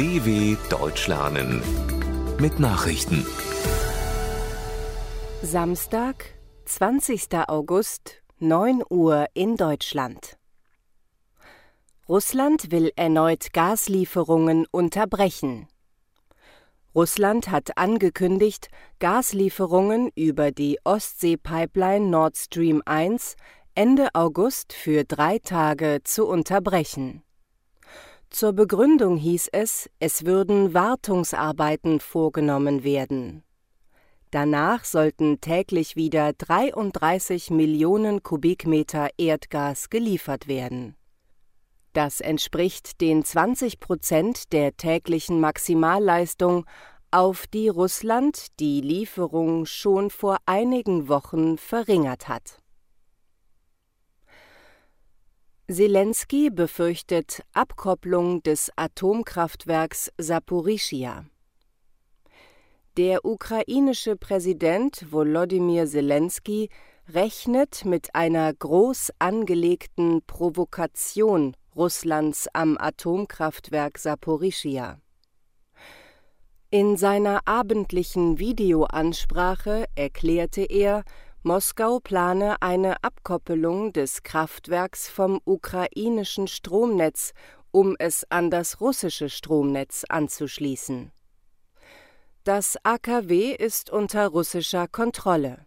DW Deutsch lernen mit Nachrichten. Samstag, 20. August, 9 Uhr in Deutschland. Russland will erneut Gaslieferungen unterbrechen. Russland hat angekündigt, Gaslieferungen über die Ostsee-Pipeline Nord Stream 1 Ende August für drei Tage zu unterbrechen. Zur Begründung hieß es, es würden Wartungsarbeiten vorgenommen werden. Danach sollten täglich wieder 33 Millionen Kubikmeter Erdgas geliefert werden. Das entspricht den 20 Prozent der täglichen Maximalleistung, auf die Russland die Lieferung schon vor einigen Wochen verringert hat. Zelensky befürchtet Abkopplung des Atomkraftwerks Saporischia. Der ukrainische Präsident Volodymyr Zelensky rechnet mit einer groß angelegten Provokation Russlands am Atomkraftwerk Saporischia. In seiner abendlichen Videoansprache erklärte er, Moskau plane eine Abkoppelung des Kraftwerks vom ukrainischen Stromnetz, um es an das russische Stromnetz anzuschließen. Das AKW ist unter russischer Kontrolle.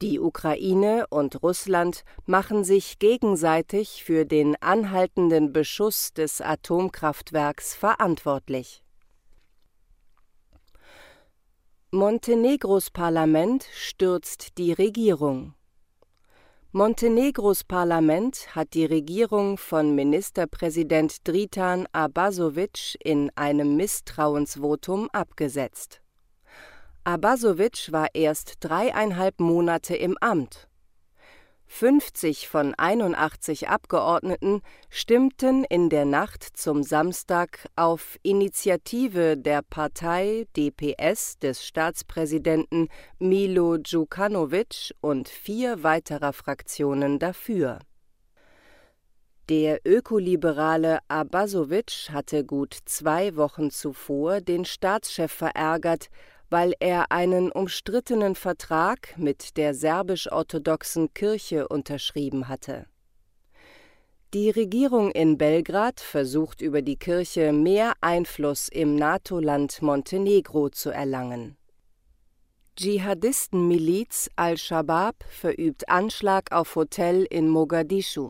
Die Ukraine und Russland machen sich gegenseitig für den anhaltenden Beschuss des Atomkraftwerks verantwortlich. Montenegros Parlament stürzt die Regierung. Montenegros Parlament hat die Regierung von Ministerpräsident Dritan Abasovic in einem Misstrauensvotum abgesetzt. Abasovic war erst dreieinhalb Monate im Amt. 50 von 81 Abgeordneten stimmten in der Nacht zum Samstag auf Initiative der Partei DPS des Staatspräsidenten Milo Djukanovic und vier weiterer Fraktionen dafür. Der ökoliberale Abasovic hatte gut zwei Wochen zuvor den Staatschef verärgert, weil er einen umstrittenen Vertrag mit der serbisch-orthodoxen Kirche unterschrieben hatte. Die Regierung in Belgrad versucht über die Kirche mehr Einfluss im NATO-Land Montenegro zu erlangen. Dschihadistenmiliz Al-Shabaab verübt Anschlag auf Hotel in Mogadischu.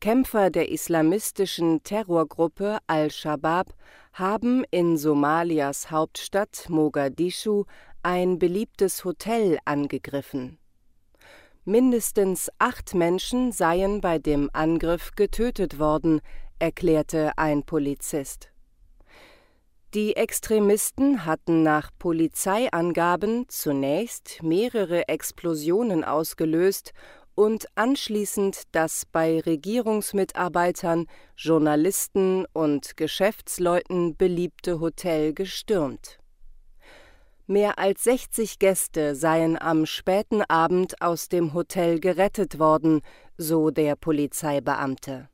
Kämpfer der islamistischen Terrorgruppe Al-Shabaab haben in Somalias Hauptstadt Mogadischu ein beliebtes Hotel angegriffen. Mindestens acht Menschen seien bei dem Angriff getötet worden, erklärte ein Polizist. Die Extremisten hatten nach Polizeiangaben zunächst mehrere Explosionen ausgelöst und anschließend das bei Regierungsmitarbeitern, Journalisten und Geschäftsleuten beliebte Hotel gestürmt. Mehr als 60 Gäste seien am späten Abend aus dem Hotel gerettet worden, so der Polizeibeamte.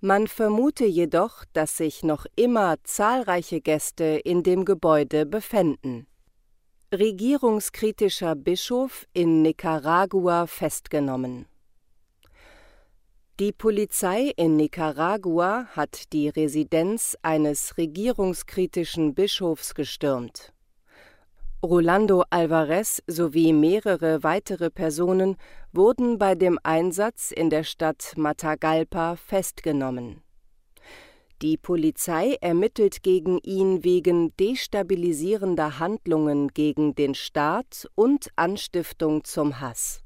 Man vermute jedoch, dass sich noch immer zahlreiche Gäste in dem Gebäude befänden Regierungskritischer Bischof in Nicaragua festgenommen. Die Polizei in Nicaragua hat die Residenz eines regierungskritischen Bischofs gestürmt. Rolando Alvarez sowie mehrere weitere Personen wurden bei dem Einsatz in der Stadt Matagalpa festgenommen die Polizei ermittelt gegen ihn wegen destabilisierender Handlungen gegen den Staat und Anstiftung zum Hass.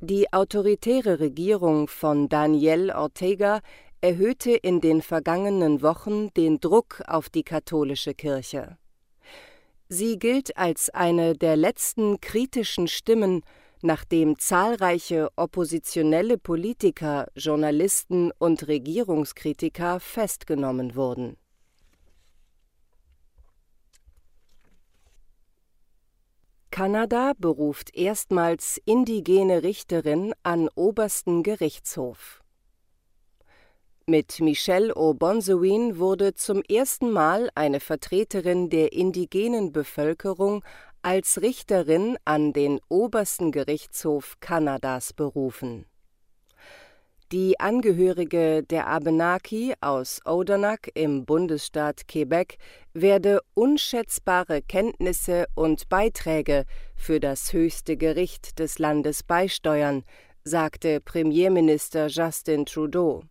Die autoritäre Regierung von Daniel Ortega erhöhte in den vergangenen Wochen den Druck auf die katholische Kirche. Sie gilt als eine der letzten kritischen Stimmen nachdem zahlreiche oppositionelle Politiker, Journalisten und Regierungskritiker festgenommen wurden. Kanada beruft erstmals indigene Richterin an obersten Gerichtshof. Mit Michelle O'Bonsawin wurde zum ersten Mal eine Vertreterin der indigenen Bevölkerung als Richterin an den obersten Gerichtshof Kanadas berufen. Die Angehörige der Abenaki aus Odanak im Bundesstaat Quebec werde unschätzbare Kenntnisse und Beiträge für das höchste Gericht des Landes beisteuern, sagte Premierminister Justin Trudeau.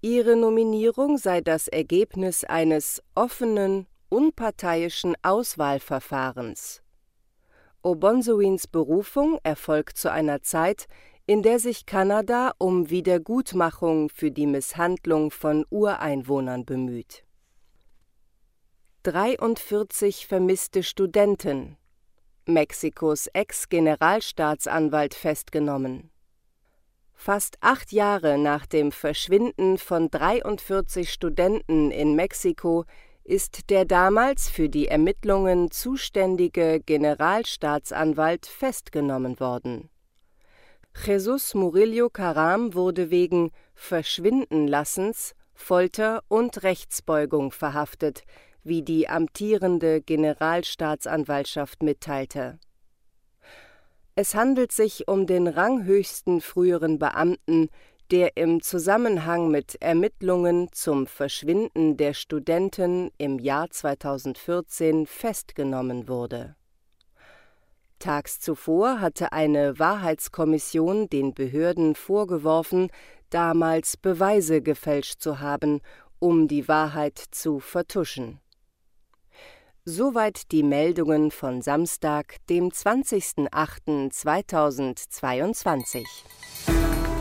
Ihre Nominierung sei das Ergebnis eines offenen, unparteiischen Auswahlverfahrens. Obonsowins Berufung erfolgt zu einer Zeit, in der sich Kanada um Wiedergutmachung für die Misshandlung von Ureinwohnern bemüht. 43 vermisste Studenten Mexikos Ex-Generalstaatsanwalt festgenommen. Fast acht Jahre nach dem Verschwinden von 43 Studenten in Mexiko ist der damals für die Ermittlungen zuständige Generalstaatsanwalt festgenommen worden. Jesus Murillo Caram wurde wegen Verschwindenlassens, Folter und Rechtsbeugung verhaftet, wie die amtierende Generalstaatsanwaltschaft mitteilte. Es handelt sich um den ranghöchsten früheren Beamten, der im Zusammenhang mit Ermittlungen zum Verschwinden der Studenten im Jahr 2014 festgenommen wurde. Tags zuvor hatte eine Wahrheitskommission den Behörden vorgeworfen, damals Beweise gefälscht zu haben, um die Wahrheit zu vertuschen Soweit die Meldungen von Samstag, dem 20.08.2022.